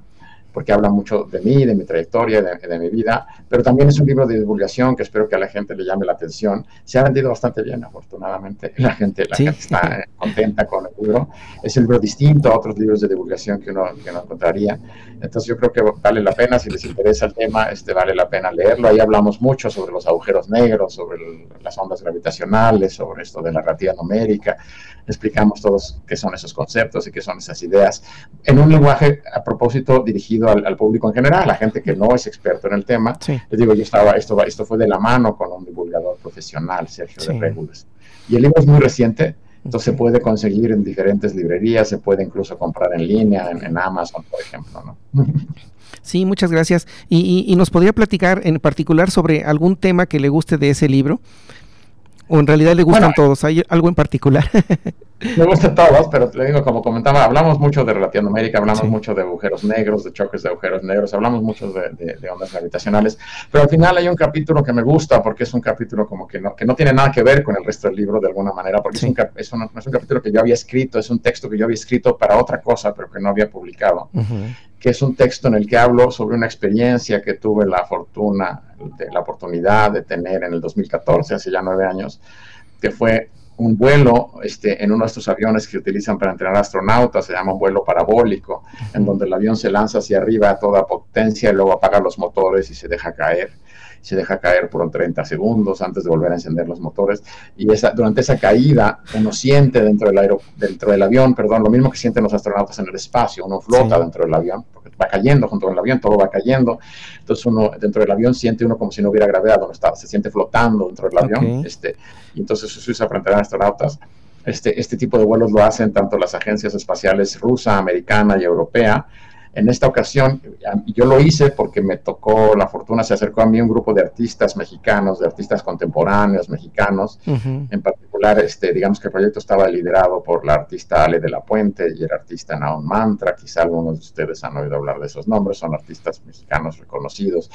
porque habla mucho de mí, de mi trayectoria, de, de, mi vida, pero también es un libro de divulgación que espero que a la gente le llame la atención. Se ha vendido bastante bien, afortunadamente. La gente, la gente está contenta con el libro. Es un libro distinto a otros libros de divulgación que uno, que uno encontraría. Entonces yo creo que vale la pena, si les interesa el tema, este, vale la pena leerlo. Ahí hablamos mucho sobre los agujeros negros, sobre las ondas gravitacionales, sobre esto de la relatividad numérica. Explicamos todos qué son esos conceptos y qué son esas ideas en un lenguaje a propósito dirigido al, público en general, a la gente que no es experto en el tema. Les digo, yo estaba, esto, esto fue de la mano con un divulgador profesional, Sergio de Regules. Y el libro es muy reciente, entonces se puede conseguir en diferentes librerías, se puede incluso comprar en línea, en, Amazon, por ejemplo. ¿no? Sí, muchas gracias. Y, y, nos podría platicar en particular sobre algún tema que le guste de ese libro. ¿O en realidad le gustan todos? ¿Hay algo en particular? me gustan todos, pero le digo, como comentaba, hablamos mucho de relatividad numérica, hablamos mucho de agujeros negros, de choques de agujeros negros, hablamos mucho de, ondas gravitacionales, pero al final hay un capítulo que me gusta porque es un capítulo como que no, que no tiene nada que ver con el resto del libro de alguna manera, porque es, un, es, un, es, un, capítulo que yo había escrito, es un texto que yo había escrito para otra cosa, pero que no había publicado que es un texto en el que hablo sobre una experiencia que tuve la fortuna, de, la oportunidad de tener en el 2014, hace ya nueve años, que fue un vuelo este, en uno de estos aviones que utilizan para entrenar astronautas, se llama un vuelo parabólico, en donde el avión se lanza hacia arriba a toda potencia y luego apaga los motores y se deja caer se deja caer por 30 segundos antes de volver a encender los motores. Y esa, durante esa caída uno siente dentro del, aero, dentro del avión, perdón, lo mismo que sienten los astronautas en el espacio, uno flota dentro del avión, va cayendo junto con el avión, todo va cayendo. Entonces uno dentro del avión siente uno como si no hubiera gravedad, uno está, se siente flotando dentro del avión. Este, y entonces eso se usa para entrenar astronautas. Este, este tipo de vuelos lo hacen tanto las agencias espaciales rusa, americana y europea, en esta ocasión, yo lo hice porque me tocó la fortuna, se acercó a mí un grupo de artistas mexicanos, de artistas contemporáneos mexicanos. En particular, este, digamos que el proyecto estaba liderado por la artista Ale de la Puente y el artista Naon Mantra. Quizá algunos de ustedes han oído hablar de esos nombres, son artistas mexicanos reconocidos.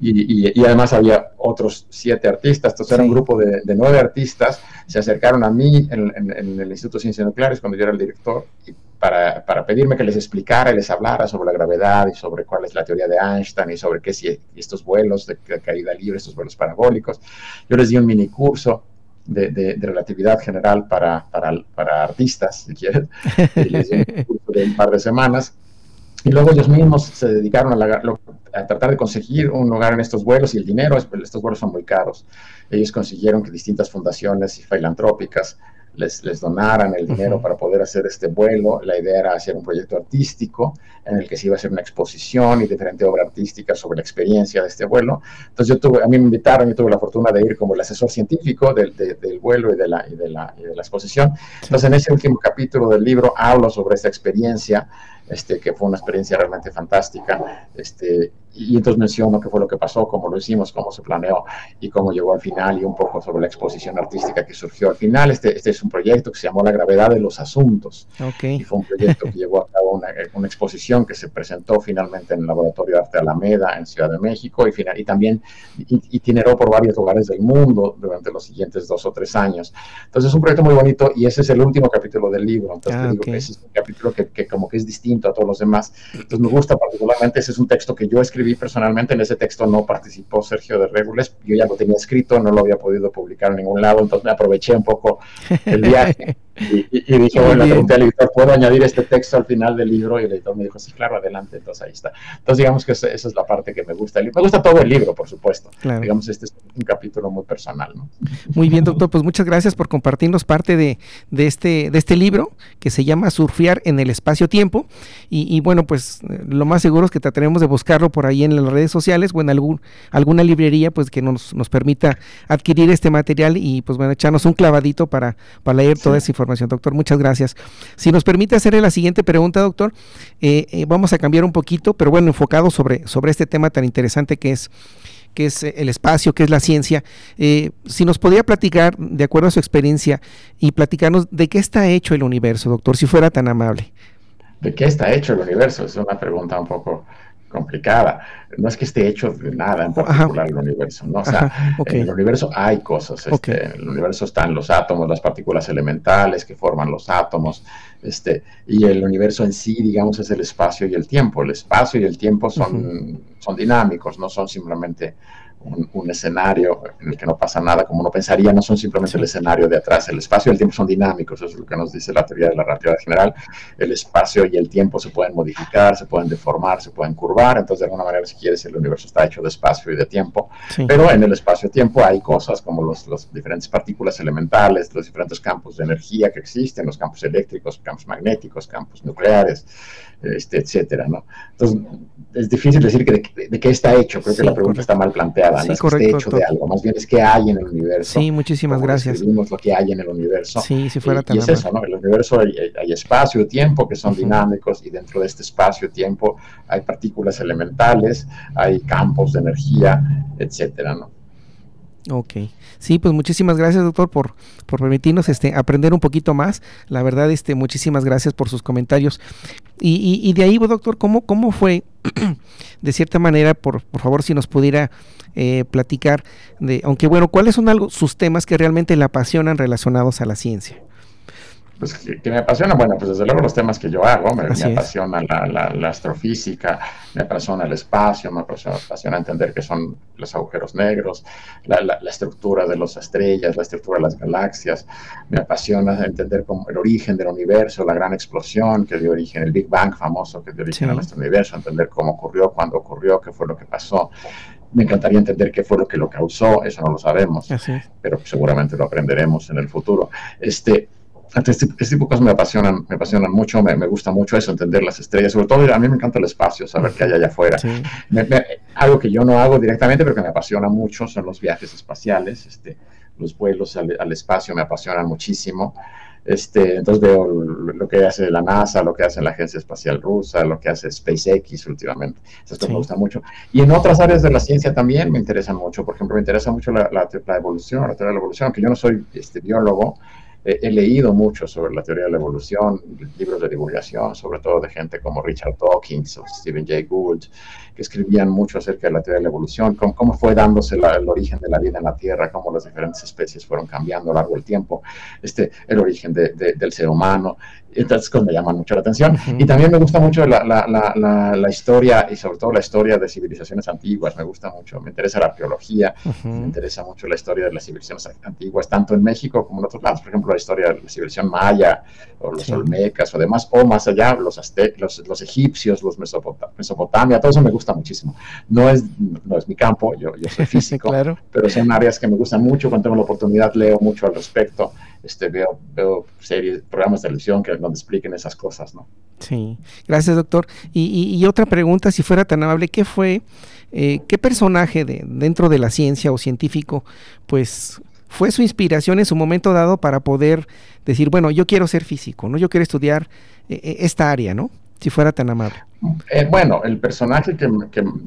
Y, además había otros siete artistas, entonces era un grupo de, nueve artistas. Se acercaron a mí en, en el Instituto de Ciencias Nucleares cuando yo era el director y para, para, pedirme que les explicara y les hablara sobre la gravedad y sobre cuál es la teoría de Einstein y sobre qué si estos vuelos de, caída libre, estos vuelos parabólicos. Yo les di un mini curso de, de, relatividad general para, para, para, artistas, si quieren, y les di un curso de un par de semanas. Y luego ellos mismos se dedicaron a, la, a, tratar de conseguir un lugar en estos vuelos y el dinero, estos vuelos son muy caros. Ellos consiguieron que distintas fundaciones y filantrópicas les, les donaran el dinero para poder hacer este vuelo. La idea era hacer un proyecto artístico en el que se iba a hacer una exposición y diferente obra artística sobre la experiencia de este vuelo. Entonces yo tuve, a mí me invitaron, y tuve la fortuna de ir como el asesor científico del, del vuelo y de, la, y de, la, y de la exposición. Entonces en ese último capítulo del libro hablo sobre esta experiencia este, que fue una experiencia realmente fantástica. Este, y entonces menciono qué fue lo que pasó, cómo lo hicimos, cómo se planeó y cómo llegó al final y un poco sobre la exposición artística que surgió al final. Este, este es un proyecto que se llamó La gravedad de los asuntos. Okay. Y fue un proyecto que llevó a cabo una, una, exposición que se presentó finalmente en el Laboratorio de Arte Alameda en Ciudad de México y, final, y también itineró por varios lugares del mundo durante los siguientes dos o tres años. Entonces es un proyecto muy bonito y ese es el último capítulo del libro. Entonces ah, digo que ese es un capítulo que, que como que es distinto a todos los demás. Entonces me gusta particularmente, ese es un texto que yo escribí personalmente, en ese texto no participó Sergio de Regules, yo ya lo tenía escrito, no lo había podido publicar en ningún lado, entonces me aproveché un poco el viaje y, y, dije, bueno, le pregunté al editor, ¿puedo añadir este texto al final del libro? Y el editor me dijo, sí, claro, adelante, entonces ahí está. Entonces digamos que esa, es la parte que me gusta. Me gusta todo el libro, por supuesto. Digamos, este es un capítulo muy personal. ¿no? Muy bien, doctor, pues muchas gracias por compartirnos parte de, de, este, de este libro que se llama Surfear en el espacio-tiempo. Y, y, bueno, pues lo más seguro es que trataremos de buscarlo por ahí en las redes sociales o en algún, alguna librería pues que nos, nos permita adquirir este material y pues bueno, echarnos un clavadito para, para leer toda esa información doctor. Muchas gracias. Si nos permite hacerle la siguiente pregunta, doctor, eh, eh, vamos a cambiar un poquito, pero bueno, enfocado sobre, sobre este tema tan interesante que es que es el espacio, que es la ciencia. Eh, si nos podría platicar, de acuerdo a su experiencia, y platicarnos de qué está hecho el universo, doctor, si fuera tan amable. ¿De qué está hecho el universo? Es una pregunta un poco complicada. No es que esté hecho de nada en particular el universo, ¿no? O sea, en el universo hay cosas. Este, En el universo están los átomos, las partículas elementales que forman los átomos, este, y el universo en sí, digamos, es el espacio y el tiempo. El espacio y el tiempo son, son dinámicos, no son simplemente un, escenario en el que no pasa nada como uno pensaría, no son simplemente el escenario de atrás. El espacio y el tiempo son dinámicos, eso es lo que nos dice la teoría de la relatividad general. El espacio y el tiempo se pueden modificar, se pueden deformar, se pueden curvar, entonces de alguna manera, si quieres, el universo está hecho de espacio y de tiempo. Pero en el espacio-tiempo hay cosas como los, los diferentes partículas elementales, los diferentes campos de energía que existen, los campos eléctricos, campos magnéticos, campos nucleares, este, etcétera, ¿no? Entonces, es difícil decir que de, qué está hecho, creo que la pregunta está mal planteada, no es que esté hecho de algo, más bien es que hay en el universo. Sí, muchísimas gracias. Vimos lo que hay en el universo. Sí, si fuera y, y es eso, ¿no? El universo hay, espacio y tiempo que son dinámicos y dentro de este espacio tiempo hay partículas elementales, hay campos de energía, etcétera, ¿no? Ok. Sí, pues muchísimas gracias, doctor, por, por permitirnos este, aprender un poquito más. La verdad, este, muchísimas gracias por sus comentarios. Y, y, de ahí, doctor, ¿cómo, cómo fue, de cierta manera, por, por favor, si nos pudiera eh, platicar de, aunque bueno, cuáles son algo, sus temas que realmente le apasionan relacionados a la ciencia? Pues que, me apasiona, bueno, pues desde luego los temas que yo hago, me, apasiona la, astrofísica, me apasiona el espacio, me apasiona, entender qué son los agujeros negros, la, estructura de las estrellas, la estructura de las galaxias, me apasiona entender cómo el origen del universo, la gran explosión que dio origen, el Big Bang famoso que dio origen a nuestro universo, entender cómo ocurrió, cuándo ocurrió, qué fue lo que pasó. Me encantaría entender qué fue lo que lo causó, eso no lo sabemos, pero seguramente lo aprenderemos en el futuro. Este, este, este, tipo de cosas me apasionan, me apasionan mucho, me, me, gusta mucho eso, entender las estrellas, sobre todo a mí me encanta el espacio, saber qué hay allá afuera. algo que yo no hago directamente, pero que me apasiona mucho son los viajes espaciales, este, los vuelos al, al espacio me apasionan muchísimo. Este, entonces veo lo que hace la NASA, lo que hace la Agencia Espacial Rusa, lo que hace SpaceX últimamente. Eso me gusta mucho. Y en otras áreas de la ciencia también me interesan mucho. Por ejemplo, me interesa mucho la, la, la evolución, la teoría de la evolución, aunque yo no soy este, biólogo, he leído mucho sobre la teoría de la evolución, libros de divulgación, sobre todo de gente como Richard Dawkins o Stephen Jay Gould, que escribían mucho acerca de la teoría de la evolución, cómo, cómo fue dándose el origen de la vida en la Tierra, cómo las diferentes especies fueron cambiando a lo largo del tiempo, este, el origen de, del ser humano. Entonces, pues, me llaman mucho la atención. Y también me gusta mucho la, la, la, la, historia y sobre todo la historia de civilizaciones antiguas. Me gusta mucho, me interesa la arqueología, me interesa mucho la historia de las civilizaciones antiguas, tanto en México como en otros lados. Por ejemplo, la historia de la civilización maya o los olmecas o demás, o más allá, los, los, los, egipcios, los Mesopotamia, todo eso me gusta muchísimo. No es, no es mi campo, yo, yo soy físico, claro. pero son áreas que me gustan mucho. Cuando tengo la oportunidad, leo mucho al respecto este, veo, veo series, programas de televisión que donde expliquen esas cosas, ¿no? Sí, gracias doctor. Y, y, otra pregunta, si fuera tan amable, ¿qué fue, eh, qué personaje de, dentro de la ciencia o científico, pues fue su inspiración en su momento dado para poder decir, bueno, yo quiero ser físico, ¿no? Yo quiero estudiar eh, eh, esta área, ¿no? Si fuera tan amable. Eh, bueno, el personaje que,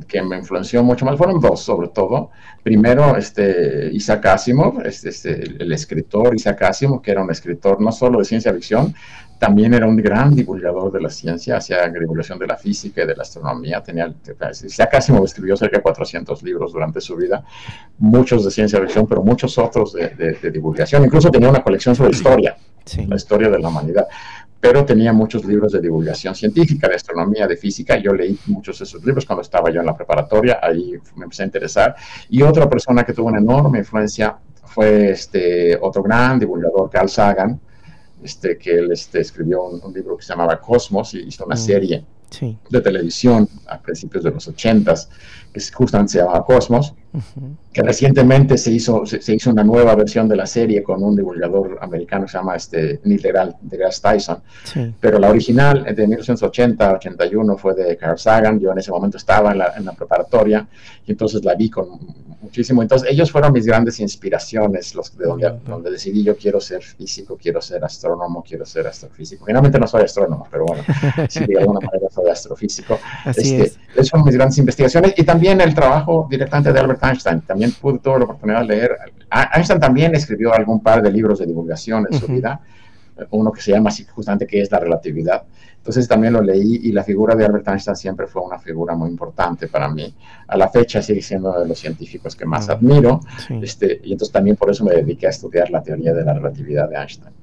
que, me influenció mucho más fueron dos, sobre todo. Primero, este, Isaac Asimov, este, este, el escritor Isaac Asimov, que era un escritor no solo de ciencia ficción, también era un gran divulgador de la ciencia, hacía divulgación de la física y de la astronomía. Tenía, Isaac Asimov escribió cerca de 400 libros durante su vida, muchos de ciencia ficción, pero muchos otros de, divulgación. Incluso tenía una colección sobre historia, la historia de la humanidad pero tenía muchos libros de divulgación científica, de astronomía, de física. Yo leí muchos de esos libros cuando estaba yo en la preparatoria, ahí me empecé a interesar. Y otra persona que tuvo una enorme influencia fue este otro gran divulgador, Carl Sagan, este, que él este, escribió un, libro que se llamaba Cosmos y hizo una mm, serie de televisión a principios de los ochentas que justamente se llamaba Cosmos, que recientemente se hizo, se, hizo una nueva versión de la serie con un divulgador americano que se llama este, Neil deGrasse Tyson, pero la original de 1980-81 fue de Carl Sagan, yo en ese momento estaba en la, en la preparatoria y entonces la vi con muchísimo. Entonces, ellos fueron mis grandes inspiraciones, los de donde, donde decidí yo quiero ser físico, quiero ser astrónomo, quiero ser astrofísico. Finalmente no soy astrónomo, pero bueno, sí, de alguna manera soy astrofísico. Así este, es. fueron mis grandes investigaciones y también el trabajo directamente de Albert Einstein. También pude toda la oportunidad de leer. Einstein también escribió algún par de libros de divulgación en su vida uno que se llama así justamente que es la relatividad. Entonces también lo leí y la figura de Albert Einstein siempre fue una figura muy importante para mí. A la fecha sigue siendo uno de los científicos que más admiro. Este, y entonces también por eso me dediqué a estudiar la teoría de la relatividad de Einstein.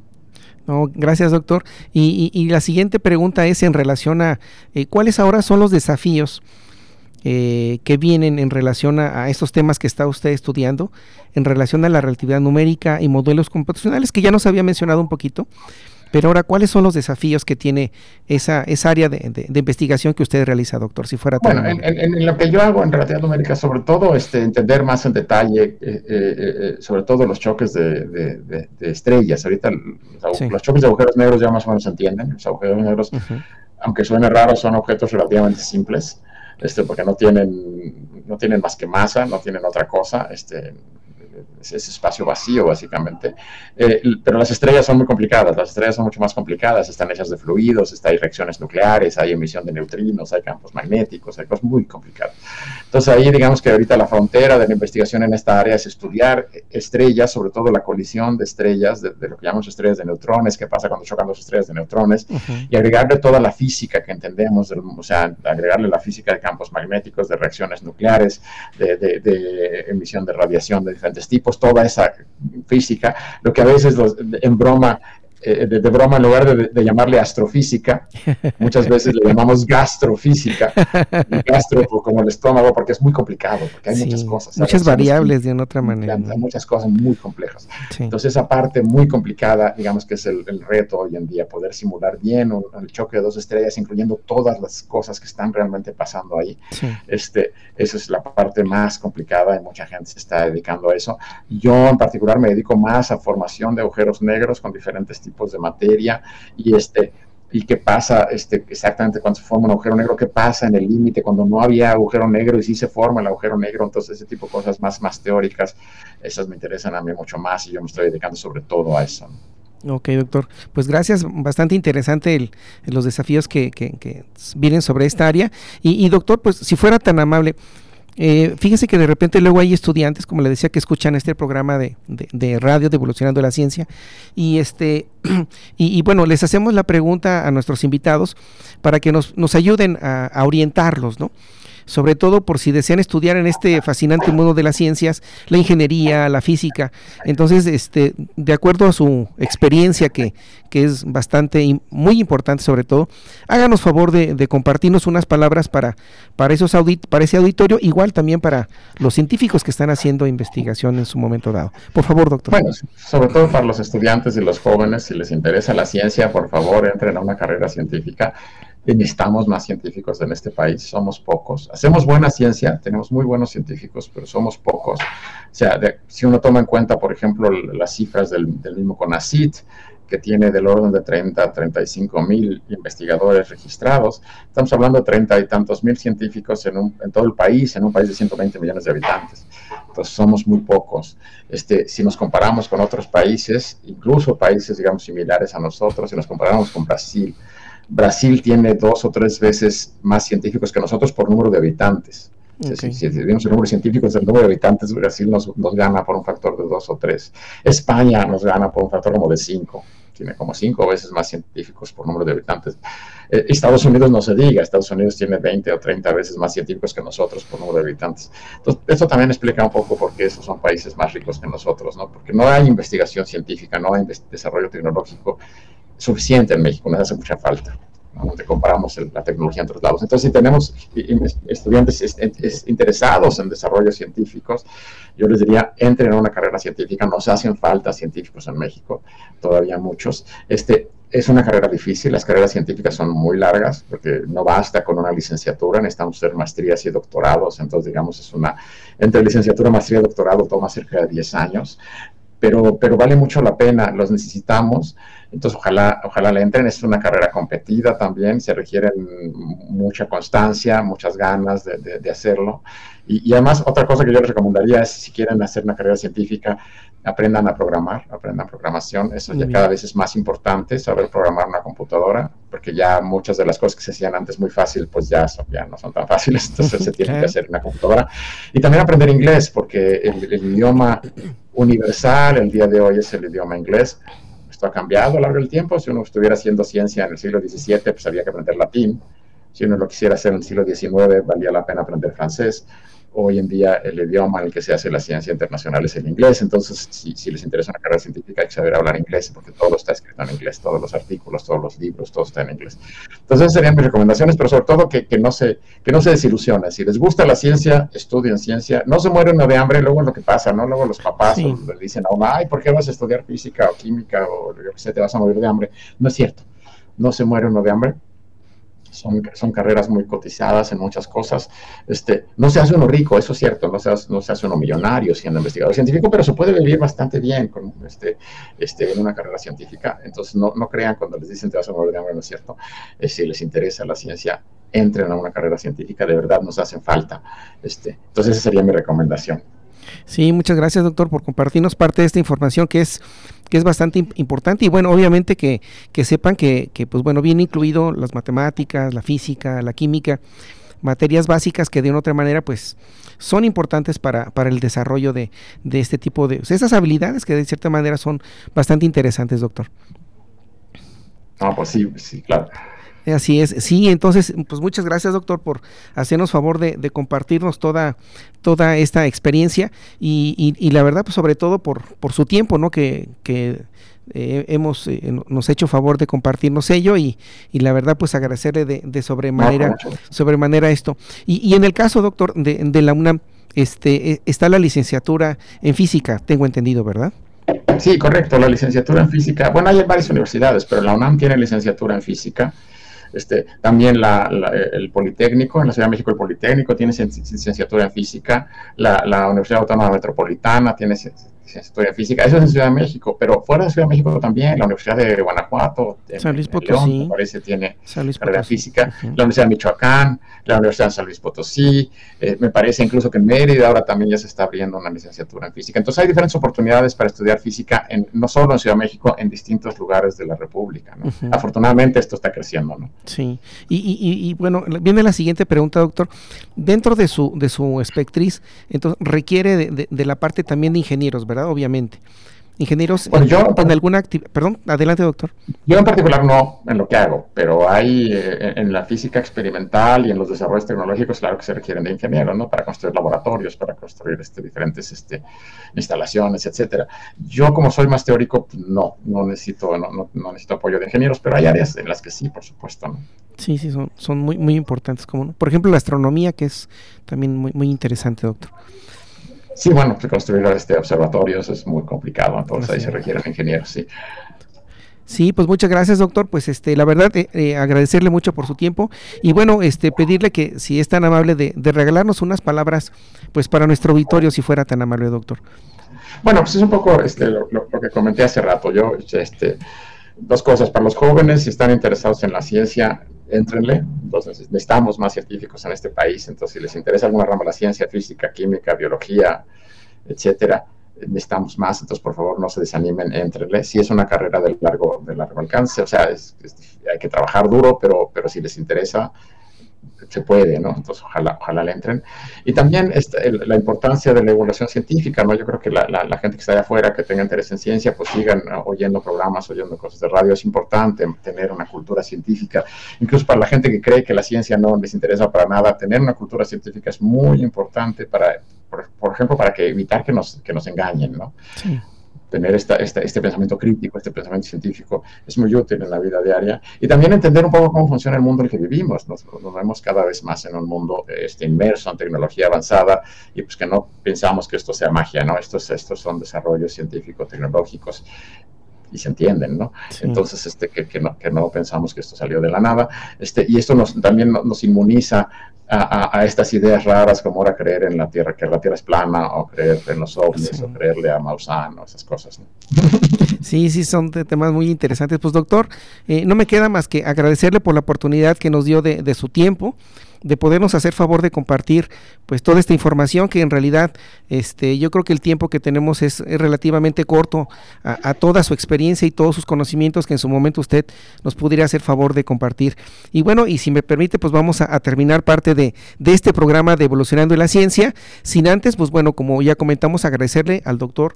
No, gracias, doctor. Y, la siguiente pregunta es en relación a eh, cuáles ahora son los desafíos eh, que vienen en relación a, estos temas que está usted estudiando, en relación a la relatividad numérica y modelos computacionales, que ya nos había mencionado un poquito, pero ahora, ¿cuáles son los desafíos que tiene esa, esa área de, investigación que usted realiza, doctor? Si fuera bueno, en, lo que yo hago en relatividad numérica, sobre todo, este, entender más en detalle, eh, eh, sobre todo los choques de, estrellas. Ahorita los, choques de agujeros negros ya más o menos se entienden. Los agujeros negros, aunque suene raro, son objetos relativamente simples este, porque no tienen, no tienen más que masa, no tienen otra cosa, este, ese espacio vacío básicamente. Eh, pero las estrellas son muy complicadas, las estrellas son mucho más complicadas, están hechas de fluidos, hay reacciones nucleares, hay emisión de neutrinos, hay campos magnéticos, hay cosas muy complicadas. Entonces ahí digamos que ahorita la frontera de la investigación en esta área es estudiar estrellas, sobre todo la colisión de estrellas, de, lo que llamamos estrellas de neutrones, qué pasa cuando chocan dos estrellas de neutrones, y agregarle toda la física que entendemos, o sea, agregarle la física de campos magnéticos, de reacciones nucleares, de, de emisión de radiación de diferentes tipos, toda esa física, lo que a veces en broma eh, de, broma, en lugar de, llamarle astrofísica, muchas veces le llamamos gastrofísica, gastro como el estómago, porque es muy complicado, porque hay muchas cosas. Muchas variables de una otra manera. Hay muchas cosas muy complejas. Entonces, esa parte muy complicada, digamos que es el, reto hoy en día, poder simular bien el choque de dos estrellas, incluyendo todas las cosas que están realmente pasando ahí. Este, esa es la parte más complicada y mucha gente se está dedicando a eso. Yo, en particular, me dedico más a formación de agujeros negros con diferentes tipos de materia y este y qué pasa este, exactamente cuando se forma un agujero negro, qué pasa en el límite cuando no había agujero negro y sí se forma el agujero negro, entonces ese tipo de cosas más, más teóricas, esas me interesan a mí mucho más y yo me estoy dedicando sobre todo a eso. Ok, doctor. Pues gracias, bastante interesante los desafíos que, que, vienen sobre esta área. Y, doctor, pues si fuera tan amable, eh, fíjese que de repente luego hay estudiantes, como le decía, que escuchan este programa de, radio de Evolucionando la Ciencia y este y, bueno, les hacemos la pregunta a nuestros invitados para que nos, ayuden a, orientarlos, ¿no? Sobre todo por si desean estudiar en este fascinante mundo de las ciencias, la ingeniería, la física. Entonces, este, de acuerdo a su experiencia, que, que es bastante, muy importante sobre todo, háganos favor de, compartirnos unas palabras para, para, esos audit, para ese auditorio, igual también para los científicos que están haciendo investigación en su momento dado. Por favor, doctor. Bueno, sobre todo para los estudiantes y los jóvenes, si les interesa la ciencia, por favor, entren a una carrera científica necesitamos más científicos en este país, somos pocos. Hacemos buena ciencia, tenemos muy buenos científicos, pero somos pocos. O sea, si uno toma en cuenta, por ejemplo, las cifras del, del mismo CONACIT, que tiene del orden de 30 a 35 mil investigadores registrados. Estamos hablando de 30 y tantos mil científicos en, un, en, todo el país, en un país de 120 millones de habitantes. Entonces somos muy pocos. Este, si nos comparamos con otros países, incluso países, digamos, similares a nosotros, si nos comparamos con Brasil, Brasil tiene dos o tres veces más científicos que nosotros por número de habitantes. Si, si, el número de científicos, el número de habitantes, Brasil nos, nos, gana por un factor de dos o tres. España nos gana por un factor como de cinco tiene como cinco veces más científicos por número de habitantes. Eh, Estados Unidos no se diga, Estados Unidos tiene 20 o 30 veces más científicos que nosotros por número de habitantes. Entonces, eso también explica un poco por qué esos son países más ricos que nosotros, ¿no? Porque no hay investigación científica, no hay desarrollo tecnológico suficiente en México, nos hace mucha falta donde comparamos la tecnología en otros lados. Entonces, si tenemos estudiantes interesados en desarrollos científicos, yo les diría, entren en una carrera científica, nos hacen falta científicos en México, todavía muchos. Este, es una carrera difícil, las carreras científicas son muy largas, porque no basta con una licenciatura, necesitamos hacer maestrías y doctorados, entonces digamos es una, entre licenciatura, maestría y doctorado toma cerca de 10 años, pero, pero vale mucho la pena, los necesitamos, entonces ojalá, ojalá le entren, es una carrera competida también, se requiere mucha constancia, muchas ganas de, de, hacerlo, y, y, además otra cosa que yo les recomendaría es si quieren hacer una carrera científica, aprendan a programar, aprendan programación, eso ya cada vez es más importante, saber programar una computadora, porque ya muchas de las cosas que se hacían antes muy fácil, pues ya, son, ya no son tan fáciles, entonces se tiene que hacer una computadora, y también aprender inglés, porque el, el idioma universal el día de hoy es el idioma inglés. Esto ha cambiado a lo largo del tiempo. Si uno estuviera haciendo ciencia en el siglo XVII, pues había que aprender latín. Si uno lo quisiera hacer en el siglo XIX, valía la pena aprender francés hoy en día el idioma en el que se hace la ciencia internacional es el inglés, entonces si, les interesa una carrera científica hay que saber hablar inglés porque todo está escrito en inglés, todos los artículos, todos los libros, todo está en inglés. Entonces serían mis recomendaciones, pero sobre todo que, que no, se, que no se desilusionen. Si les gusta la ciencia, estudien ciencia, no se mueren de hambre, luego es lo que pasa, ¿no? Luego los papás le dicen a uno, ay, ¿por qué vas a estudiar física o química o yo qué sé, te vas a morir de hambre? No es cierto, no se muere uno de hambre, son, son carreras muy cotizadas en muchas cosas. Este, no se hace uno rico, eso es cierto, no se hace, no se hace uno millonario siendo investigador científico, pero se puede vivir bastante bien con este, este, en una carrera científica. Entonces, no, no crean cuando les dicen te vas a morir de hambre, no es cierto. Eh, si les interesa la ciencia, entren a una carrera científica, de verdad nos hacen falta. Este, entonces, esa sería mi recomendación. Sí, muchas gracias doctor por compartirnos parte de esta información que es que es bastante importante y bueno, obviamente que, que sepan que, que, pues bueno, viene incluido las matemáticas, la física, la química, materias básicas que de una otra manera pues son importantes para, para el desarrollo de, de este tipo de, esas habilidades que de cierta manera son bastante interesantes, doctor. Ah, pues sí, sí, claro. Así es, sí, entonces, pues muchas gracias doctor por hacernos favor de, compartirnos toda, toda esta experiencia y, y, la verdad, pues sobre todo por, por su tiempo, ¿no? Que, que eh, hemos, eh, nos hecho favor de compartirnos ello y, y la verdad, pues agradecerle de, de sobremanera, sobremanera esto. Y, y, en el caso, doctor, de, de la UNAM, este, eh, está la licenciatura en física, tengo entendido, ¿verdad? Sí, correcto, la licenciatura en física. Bueno, hay varias universidades, pero la UNAM tiene licenciatura en física. Este, también la, el Politécnico, en la Ciudad de México el Politécnico tiene licenciatura en física, la, la Universidad Autónoma Metropolitana tiene licenciatura física, eso es en Ciudad de México, pero fuera de Ciudad de México también, la Universidad de Guanajuato, San Luis Potosí, me parece, tiene carrera física, la Universidad de Michoacán, la Universidad de San Luis Potosí, eh, me parece incluso que en Mérida ahora también ya se está abriendo una licenciatura en física. Entonces hay diferentes oportunidades para estudiar física, en, no solo en Ciudad de México, en distintos lugares de la República. Afortunadamente esto está creciendo. ¿no? Sí, y, y, y, bueno, viene la siguiente pregunta, doctor. Dentro de su, de su espectriz, entonces requiere de, de, de la parte también de ingenieros, ¿verdad? Obviamente. ingenieros en, alguna actividad. Perdón, adelante, doctor. Yo en particular no en lo que hago, pero hay eh, en la física experimental y en los desarrollos tecnológicos, claro que se requieren de ingenieros, ¿no? Para construir laboratorios, para construir este, diferentes este, instalaciones, etcétera. Yo, como soy más teórico, pues, no, no necesito, no, no, necesito apoyo de ingenieros, pero hay áreas en las que sí, por supuesto. ¿no? Sí, sí, son, son muy, muy importantes, como por ejemplo la astronomía, que es también muy, muy interesante, doctor. Sí, bueno, pues construir este observatorios es muy complicado, entonces ahí se requieren ingenieros, sí. Sí, pues muchas gracias, doctor. Pues este, la verdad, eh, eh, agradecerle mucho por su tiempo y bueno, este, pedirle que si es tan amable de, regalarnos unas palabras, pues para nuestro auditorio, si fuera tan amable, doctor. Bueno, pues es un poco este, lo, que comenté hace rato. Yo, este, dos cosas para los jóvenes, si están interesados en la ciencia, entrenle. Entonces, necesitamos más científicos en este país. Entonces, si les interesa alguna rama de la ciencia, física, química, biología, etcétera, necesitamos más. Entonces, por favor, no se desanimen, entrenle. Si es una carrera de largo, de largo alcance, o sea, hay que trabajar duro, pero, pero si les interesa, se puede, ¿no? Entonces, ojalá, ojalá le entren. Y también este, la importancia de la evaluación científica, ¿no? Yo creo que la, la, gente que está allá afuera, que tenga interés en ciencia, pues sigan oyendo programas, oyendo cosas de radio. Es importante tener una cultura científica. Incluso para la gente que cree que la ciencia no les interesa para nada, tener una cultura científica es muy importante para, por, por ejemplo, para que evitar que nos, que nos engañen, ¿no? Sí tener esta, este pensamiento crítico, este pensamiento científico, es muy útil en la vida diaria. Y también entender un poco cómo funciona el mundo en el que vivimos. Nos, vemos cada vez más en un mundo este, inmerso en tecnología avanzada y pues que no pensamos que esto sea magia, ¿no? Estos, estos son desarrollos científicos, tecnológicos y se entienden, ¿no? Entonces, este, que, que, no, que no pensamos que esto salió de la nada. Este, y esto nos, también nos inmuniza a, estas ideas raras como ahora creer en la Tierra, que la Tierra es plana, o creer en los ovnis, o creerle a Maussan, o esas cosas. Sí, sí, son temas muy interesantes. Pues doctor, eh, no me queda más que agradecerle por la oportunidad que nos dio de, de su tiempo de podernos hacer favor de compartir pues toda esta información que en realidad este yo creo que el tiempo que tenemos es, relativamente corto a, toda su experiencia y todos sus conocimientos que en su momento usted nos pudiera hacer favor de compartir. Y bueno y si me permite pues vamos a, terminar parte de, de este programa de evolucionando en la ciencia. Sin antes pues bueno como ya comentamos agradecerle al doctor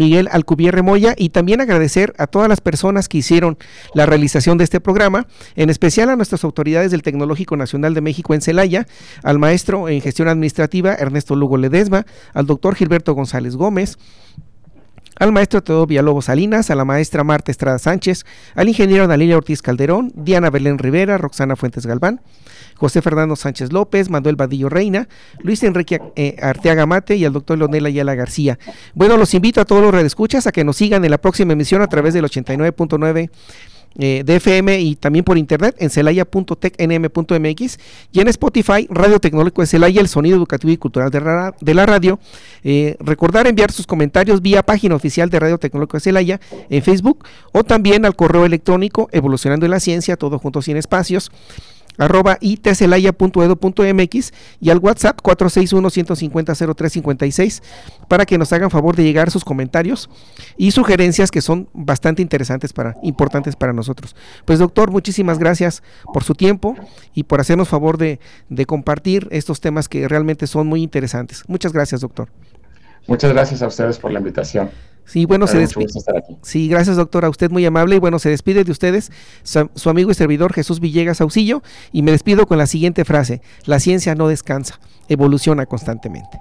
Miguel Alcubierre Moya y también agradecer a todas las personas que hicieron la realización de este programa, en especial a nuestras autoridades del Tecnológico Nacional de México en Celaya, al maestro en gestión administrativa Ernesto Lugo Ledesma, al doctor Gilberto González Gómez, al maestro Teodoro Villalobos Salinas, a la maestra Marta Estrada Sánchez, al ingeniero Daniel Ortiz Calderón, Diana Belén Rivera, Roxana Fuentes Galván, José Fernando Sánchez López, Manuel Vadillo Reina, Luis Enrique eh, Arteaga Mate y al doctor Leonel Ayala García. Bueno, los invito a todos los redescuchas a que nos sigan en la próxima emisión a través del 89.9 eh, de FM y también por internet en celaya.tecnm.mx y en Spotify, Radio Tecnológico de Celaya, el sonido educativo y cultural de, la radio. Eh, recordar enviar sus comentarios vía página oficial de Radio Tecnológico de Celaya en Facebook o también al correo electrónico evolucionando en la ciencia, todo junto sin espacios arroba itcelaya.edu.mx y al WhatsApp 461-150-0356 para que nos hagan favor de llegar sus comentarios y sugerencias que son bastante interesantes para, importantes para nosotros. Pues doctor, muchísimas gracias por su tiempo y por hacernos favor de, de compartir estos temas que realmente son muy interesantes. Muchas gracias, doctor. Muchas gracias a ustedes por la invitación. Sí, bueno, se despide. Sí, gracias, doctora. Usted muy amable. Y bueno, se despide de ustedes su, amigo y servidor Jesús Villegas Auxillo. Y me despido con la siguiente frase: La ciencia no descansa, evoluciona constantemente.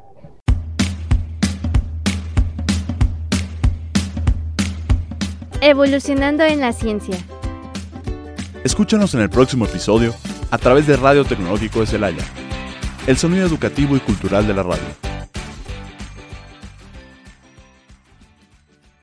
Evolucionando en la ciencia. Escúchanos en el próximo episodio a través de Radio Tecnológico de Celaya, el sonido educativo y cultural de la radio.